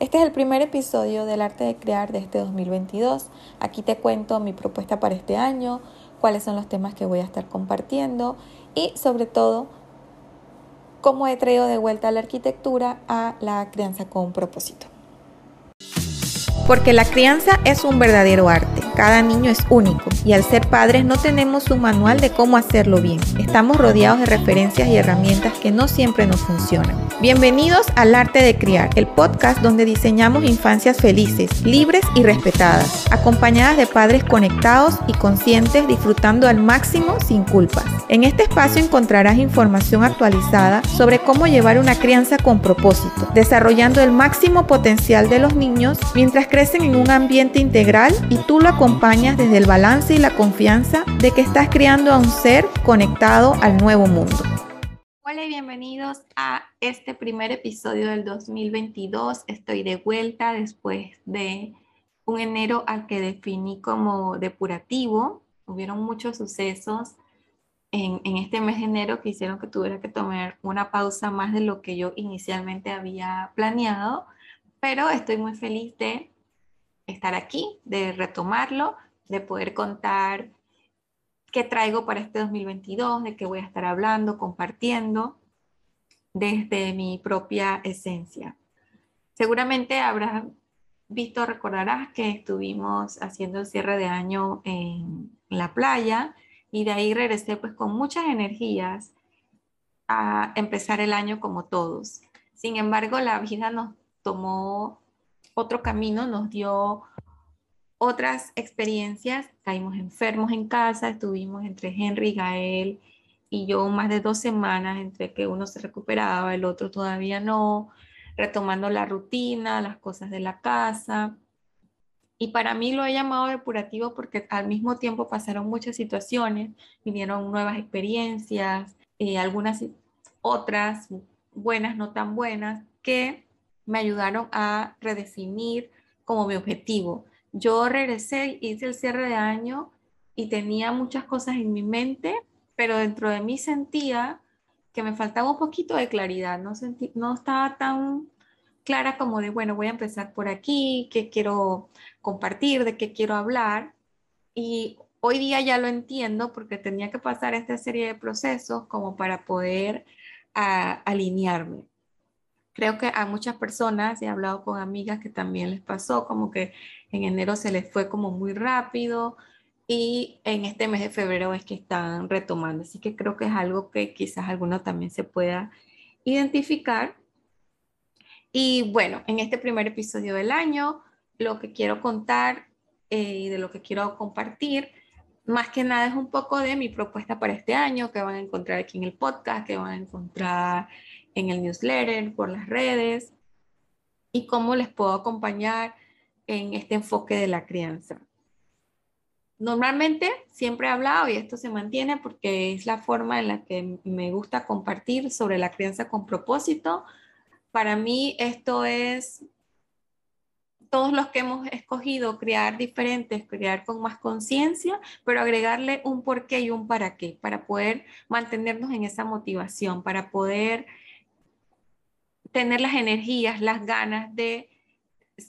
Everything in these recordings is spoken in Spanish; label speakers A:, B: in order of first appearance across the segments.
A: Este es el primer episodio del arte de crear de este 2022. Aquí te cuento mi propuesta para este año, cuáles son los temas que voy a estar compartiendo y sobre todo cómo he traído de vuelta la arquitectura a la crianza con propósito. Porque la crianza es un verdadero arte. Cada niño es único y al ser padres no tenemos un manual de cómo hacerlo bien. Estamos rodeados de referencias y herramientas que no siempre nos funcionan. Bienvenidos al Arte de Criar, el podcast donde diseñamos infancias felices, libres y respetadas, acompañadas de padres conectados y conscientes disfrutando al máximo sin culpas. En este espacio encontrarás información actualizada sobre cómo llevar una crianza con propósito, desarrollando el máximo potencial de los niños mientras crecen en un ambiente integral y tú lo acompañas desde el balance y la confianza de que estás criando a un ser conectado al nuevo mundo. Hola y bienvenidos a este primer episodio del 2022. Estoy de vuelta después de un enero al que definí como depurativo. Hubieron muchos sucesos en, en, este mes de enero que hicieron que tuviera que tomar una pausa más de lo que yo inicialmente había planeado, pero estoy muy feliz de estar aquí, de retomarlo, de poder contar qué traigo para este 2022, de qué voy a estar hablando, compartiendo desde mi propia esencia. Seguramente habrás visto, recordarás que estuvimos haciendo el cierre de año en la playa y de ahí regresé pues con muchas energías a empezar el año como todos. Sin embargo, la vida nos tomó otro camino, nos dio otras experiencias, caímos enfermos en casa, estuvimos entre Henry, Gael y yo más de dos semanas entre que uno se recuperaba, el otro todavía no, retomando la rutina, las cosas de la casa. Y para mí lo he llamado depurativo porque al mismo tiempo pasaron muchas situaciones, vinieron nuevas experiencias, eh, algunas otras buenas, no tan buenas, que me ayudaron a redefinir como mi objetivo yo regresé, hice el cierre de año y tenía muchas cosas en mi mente, pero dentro de mí sentía que me faltaba un poquito de claridad, no, sentí, no estaba tan clara como de, bueno, voy a empezar por aquí, qué quiero compartir, de qué quiero hablar. Y hoy día ya lo entiendo porque tenía que pasar esta serie de procesos como para poder ah, alinearme. Creo que a muchas personas, he hablado con amigas que también les pasó, como que en enero se les fue como muy rápido y en este mes de febrero es que están retomando. Así que creo que es algo que quizás alguno también se pueda identificar. Y bueno, en este primer episodio del año, lo que quiero contar eh, y de lo que quiero compartir, más que nada es un poco de mi propuesta para este año, que van a encontrar aquí en el podcast, que van a encontrar en el newsletter, por las redes, y cómo les puedo acompañar en este enfoque de la crianza. Normalmente siempre he hablado y esto se mantiene porque es la forma en la que me gusta compartir sobre la crianza con propósito. Para mí esto es todos los que hemos escogido criar diferentes, criar con más conciencia, pero agregarle un por qué y un para qué, para poder mantenernos en esa motivación, para poder tener las energías, las ganas de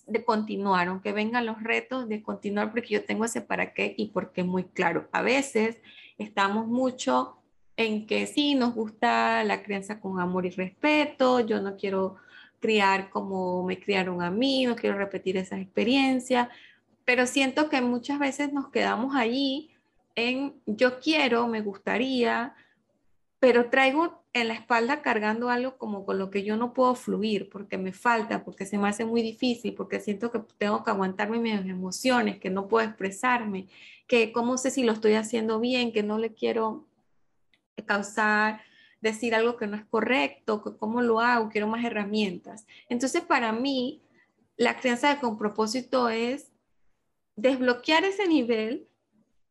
A: de continuar, aunque vengan los retos de continuar, porque yo tengo ese para qué y porque muy claro. A veces estamos mucho en que sí, nos gusta la crianza con amor y respeto, yo no quiero criar como me criaron a mí, no quiero repetir esas experiencias, pero siento que muchas veces nos quedamos allí en yo quiero, me gustaría, pero traigo en la espalda cargando algo como con lo que yo no puedo fluir, porque me falta, porque se me hace muy difícil, porque siento que tengo que aguantarme mis emociones, que no puedo expresarme, que cómo sé si lo estoy haciendo bien, que no le quiero causar, decir algo que no es correcto, que cómo lo hago, quiero más herramientas. Entonces, para mí, la crianza con propósito es desbloquear ese nivel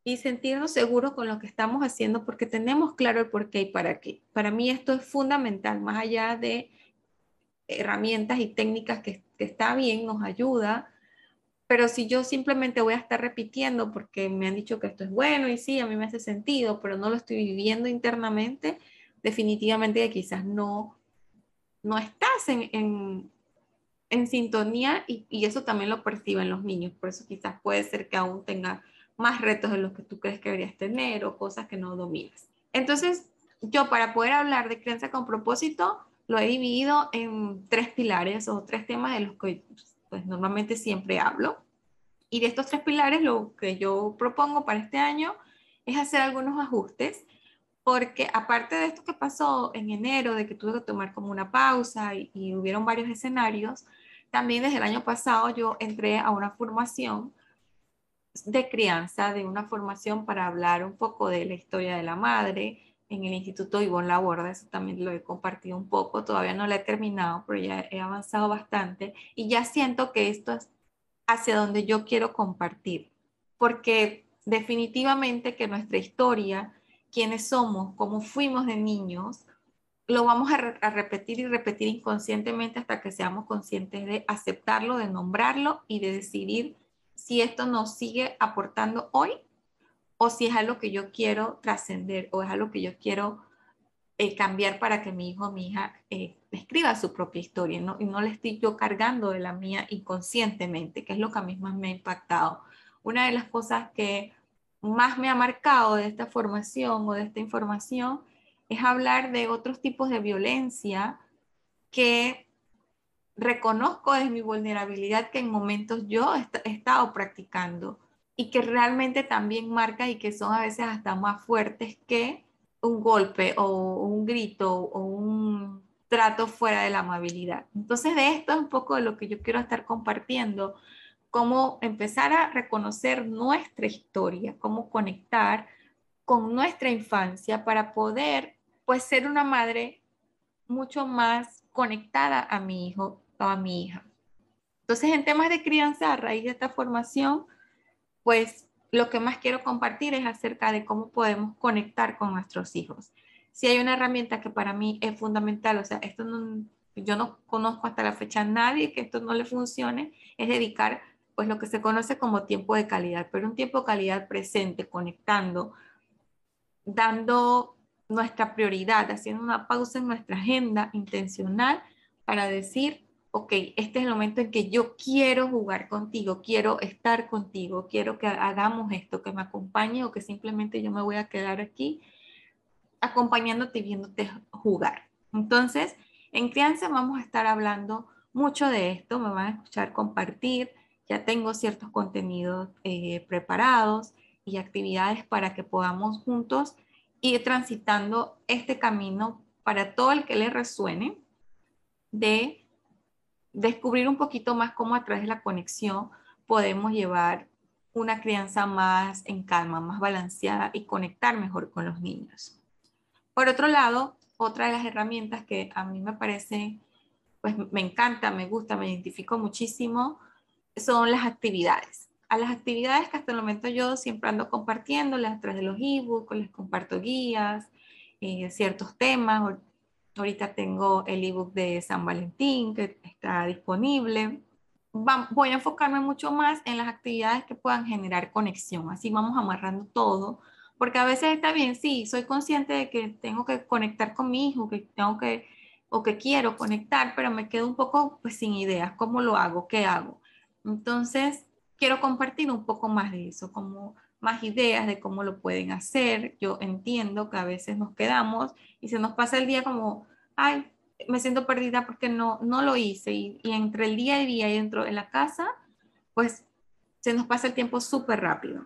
A: y sentirnos seguros con lo que estamos haciendo porque tenemos claro el por qué y para qué. Para mí esto es fundamental, más allá de herramientas y técnicas que, que está bien, nos ayuda, pero si yo simplemente voy a estar repitiendo porque me han dicho que esto es bueno y sí, a mí me hace sentido, pero no lo estoy viviendo internamente, definitivamente quizás no, no estás en, en, en sintonía y, y, eso también lo perciben los niños. Por eso quizás puede ser que aún tenga más retos de los que tú crees que deberías tener o cosas que no dominas. Entonces, yo para poder hablar de crianza con propósito, lo he dividido en tres pilares o tres temas de los que pues, normalmente siempre hablo. Y de estos tres pilares, lo que yo propongo para este año es hacer algunos ajustes, porque aparte de esto que pasó en enero, de que tuve que tomar como una pausa y, y hubieron varios escenarios, también desde el año pasado yo entré a una formación de crianza, de una formación para hablar un poco de la historia de la madre. En el Instituto Ivonne Laborda, eso también lo he compartido un poco, todavía no lo he terminado, pero ya he avanzado bastante y ya siento que esto es hacia donde yo quiero compartir, porque definitivamente que nuestra historia, quiénes somos, cómo fuimos de niños, lo vamos a, a, repetir y repetir inconscientemente hasta que seamos conscientes de aceptarlo, de nombrarlo y de decidir si esto nos sigue aportando hoy o si es algo que yo quiero trascender o es algo que yo quiero eh, cambiar para que mi hijo o mi hija eh, escriba su propia historia ¿no? y no le estoy yo cargando de la mía inconscientemente, que es lo que a mí más me ha impactado. Una de las cosas que más me ha marcado de esta formación o de esta información es hablar de otros tipos de violencia que reconozco desde mi vulnerabilidad que en momentos yo he estado practicando y que realmente también marca y que son a veces hasta más fuertes que un golpe o un grito o un trato fuera de la amabilidad. Entonces de esto es un poco de lo que yo quiero estar compartiendo, cómo empezar a reconocer nuestra historia, cómo conectar con nuestra infancia para poder pues ser una madre mucho más conectada a mi hijo a mi hija. Entonces, en temas de crianza, a raíz de esta formación, pues lo que más quiero compartir es acerca de cómo podemos conectar con nuestros hijos. Si hay una herramienta que para mí es fundamental, o sea, esto no, yo no conozco hasta la fecha a nadie que esto no le funcione, es dedicar pues lo que se conoce como tiempo de calidad, pero un tiempo de calidad presente, conectando, dando nuestra prioridad, haciendo una pausa en nuestra agenda intencional para decir, ok, este es el momento en que yo quiero jugar contigo, quiero estar contigo, quiero que hagamos esto, que me acompañe o que simplemente yo me voy a quedar aquí acompañándote y viéndote jugar. Entonces, en crianza vamos a estar hablando mucho de esto, me van a escuchar compartir, ya tengo ciertos contenidos eh, preparados y actividades para que podamos juntos ir transitando este camino para todo el que le resuene de descubrir un poquito más cómo a través de la conexión podemos llevar una crianza más en calma, más balanceada y conectar mejor con los niños. Por otro lado, otra de las herramientas que a mí me parece, pues me encanta, me gusta, me identifico muchísimo, son las actividades. A las actividades que hasta el momento yo siempre ando compartiéndoles a través de los ebooks, les comparto guías, eh, ciertos temas, Ahorita tengo el ebook de San Valentín que está disponible. voy a enfocarme mucho más en las actividades que puedan generar conexión. Así vamos amarrando todo. Porque a veces está bien, sí, soy consciente de que tengo que conectar con mi hijo, que tengo que, o que quiero conectar, pero me quedo un poco pues, sin ideas. ¿Cómo lo hago? ¿Qué hago? Entonces, quiero compartir un poco más de eso, como más ideas de cómo lo pueden hacer. Yo entiendo que a veces nos quedamos y se nos pasa el día como, ay, me siento perdida porque no, no lo hice. Y, entre el día y día y dentro de la casa, pues se nos pasa el tiempo súper rápido.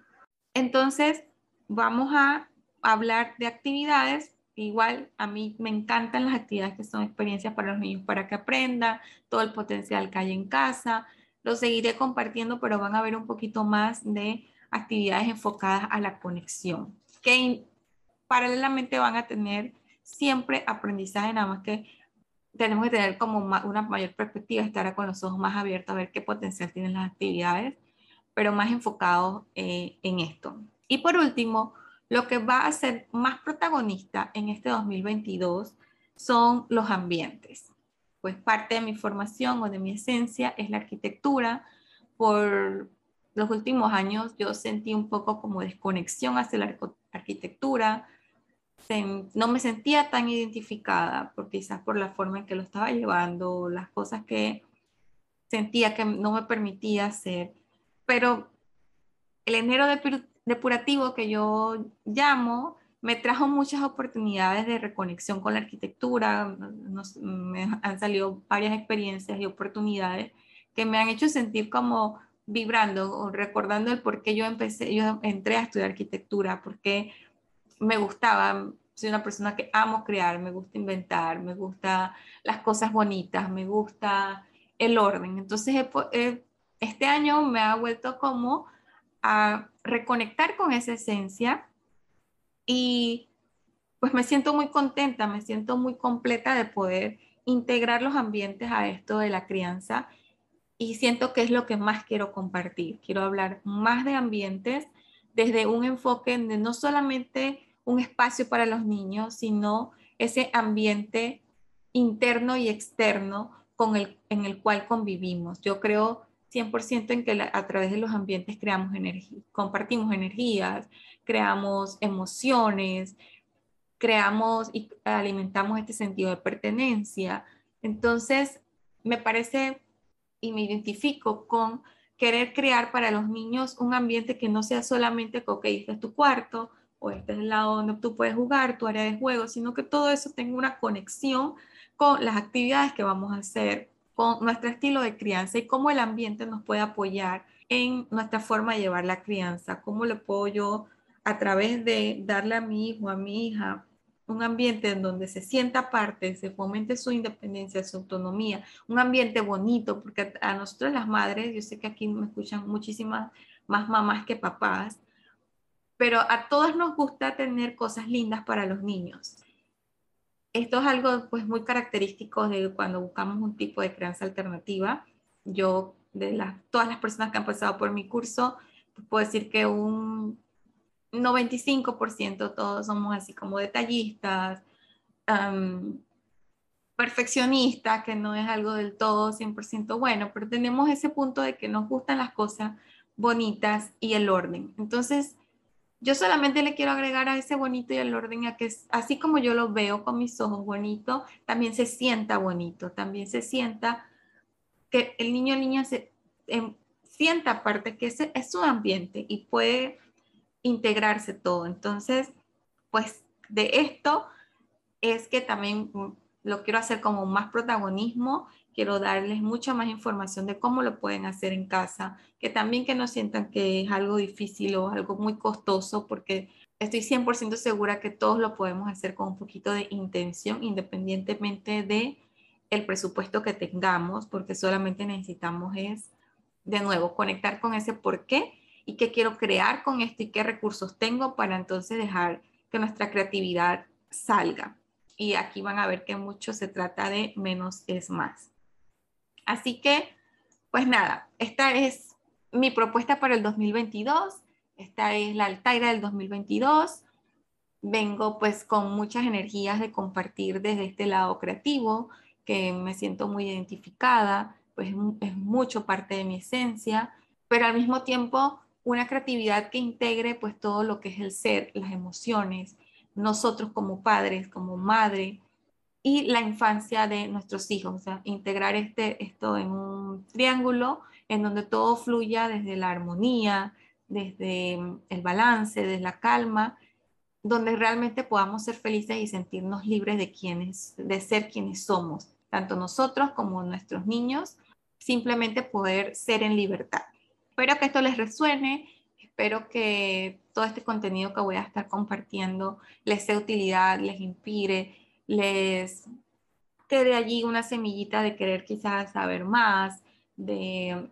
A: Entonces, vamos a hablar de actividades. Igual a mí me encantan las actividades que son experiencias para los niños, para que aprendan todo el potencial que hay en casa. Lo seguiré compartiendo, pero van a ver un poquito más de actividades enfocadas a la conexión, que paralelamente van a tener siempre aprendizaje, nada más que tenemos que tener como una mayor perspectiva, estar con los ojos más abiertos a ver qué potencial tienen las actividades, pero más enfocados eh, en esto. Y por último, lo que va a ser más protagonista en este 2022 son los ambientes. Pues parte de mi formación o de mi esencia es la arquitectura. Por los últimos años yo sentí un poco como desconexión hacia la arquitectura, no me sentía tan identificada, por, quizás por la forma en que lo estaba llevando, las cosas que sentía que no me permitía hacer. Pero el enero depurativo que yo llamo me trajo muchas oportunidades de reconexión con la arquitectura, me han salido varias experiencias y oportunidades que me han hecho sentir como vibrando o recordando el por qué yo empecé, yo entré a estudiar arquitectura, porque me gustaba, soy una persona que amo crear, me gusta inventar, me gusta las cosas bonitas, me gusta el orden. Entonces, este año me ha vuelto como a reconectar con esa esencia y pues me siento muy contenta, me siento muy completa de poder integrar los ambientes a esto de la crianza y siento que es lo que más quiero compartir. Quiero hablar más de ambientes desde un enfoque de no solamente un espacio para los niños, sino ese ambiente interno y externo con el, en el cual convivimos. Yo creo 100% en que a través de los ambientes creamos energía, compartimos energías, creamos emociones, creamos y alimentamos este sentido de pertenencia. Entonces, me parece y me identifico con querer crear para los niños un ambiente que no sea solamente ok, este es tu cuarto o este es el lado donde tú puedes jugar, tu área de juego, sino que todo eso tenga una conexión con las actividades que vamos a hacer, con nuestro estilo de crianza y cómo el ambiente nos puede apoyar en nuestra forma de llevar la crianza, cómo le puedo yo a través de darle a mi hijo, a mi hija, un ambiente en donde se sienta parte, se fomente su independencia, su autonomía, un ambiente bonito, porque a, nosotros las madres, yo sé que aquí me escuchan muchísimas más mamás que papás, pero a todas nos gusta tener cosas lindas para los niños. Esto es algo pues muy característico de cuando buscamos un tipo de crianza alternativa. Yo, de las, todas las personas que han pasado por mi curso, puedo decir que un 95% todos somos así como detallistas, perfeccionistas, que no es algo del todo 100% bueno, pero tenemos ese punto de que nos gustan las cosas bonitas y el orden. Entonces, yo solamente le quiero agregar a ese bonito y el orden a que así como yo lo veo con mis ojos bonito, también se sienta bonito, también se sienta que el niño o niña se em, sienta aparte que ese es su ambiente y puede integrarse todo. Entonces, pues de esto es que también lo quiero hacer como más protagonismo, quiero darles mucha más información de cómo lo pueden hacer en casa, que también que no sientan que es algo difícil o algo muy costoso, porque estoy 100% segura que todos lo podemos hacer con un poquito de intención, independientemente de el presupuesto que tengamos, porque solamente necesitamos es, de nuevo, conectar con ese por qué y qué quiero crear con esto y qué recursos tengo para entonces dejar que nuestra creatividad salga. Y aquí van a ver que mucho se trata de menos es más. Así que, pues nada, esta es mi propuesta para el 2022. Esta es la Altaira del 2022. Vengo pues con muchas energías de compartir desde este lado creativo, que me siento muy identificada, pues es mucho parte de mi esencia, pero al mismo tiempo una creatividad que integre pues todo lo que es el ser, las emociones, nosotros como padres, como madre y la infancia de nuestros hijos, o sea, integrar este, esto en un triángulo en donde todo fluya desde la armonía, desde el balance, desde la calma, donde realmente podamos ser felices y sentirnos libres de quienes, de ser quienes somos, tanto nosotros como nuestros niños, simplemente poder ser en libertad. Espero que esto les resuene, espero que todo este contenido que voy a estar compartiendo les sea utilidad, les inspire, les quede allí una semillita de querer quizás saber más, de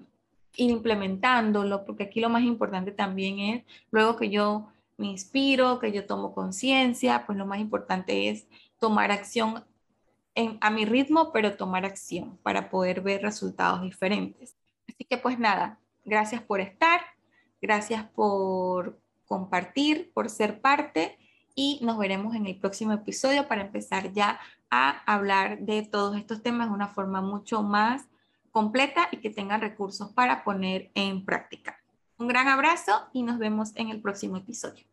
A: ir implementándolo, porque aquí lo más importante también es, luego que yo me inspiro, que yo tomo conciencia, pues lo más importante es tomar acción a mi ritmo, pero tomar acción para poder ver resultados diferentes. Así que pues nada, Gracias por estar, gracias por compartir, por ser parte y nos veremos en el próximo episodio para empezar ya a hablar de todos estos temas de una forma mucho más completa y que tengan recursos para poner en práctica. Un gran abrazo y nos vemos en el próximo episodio.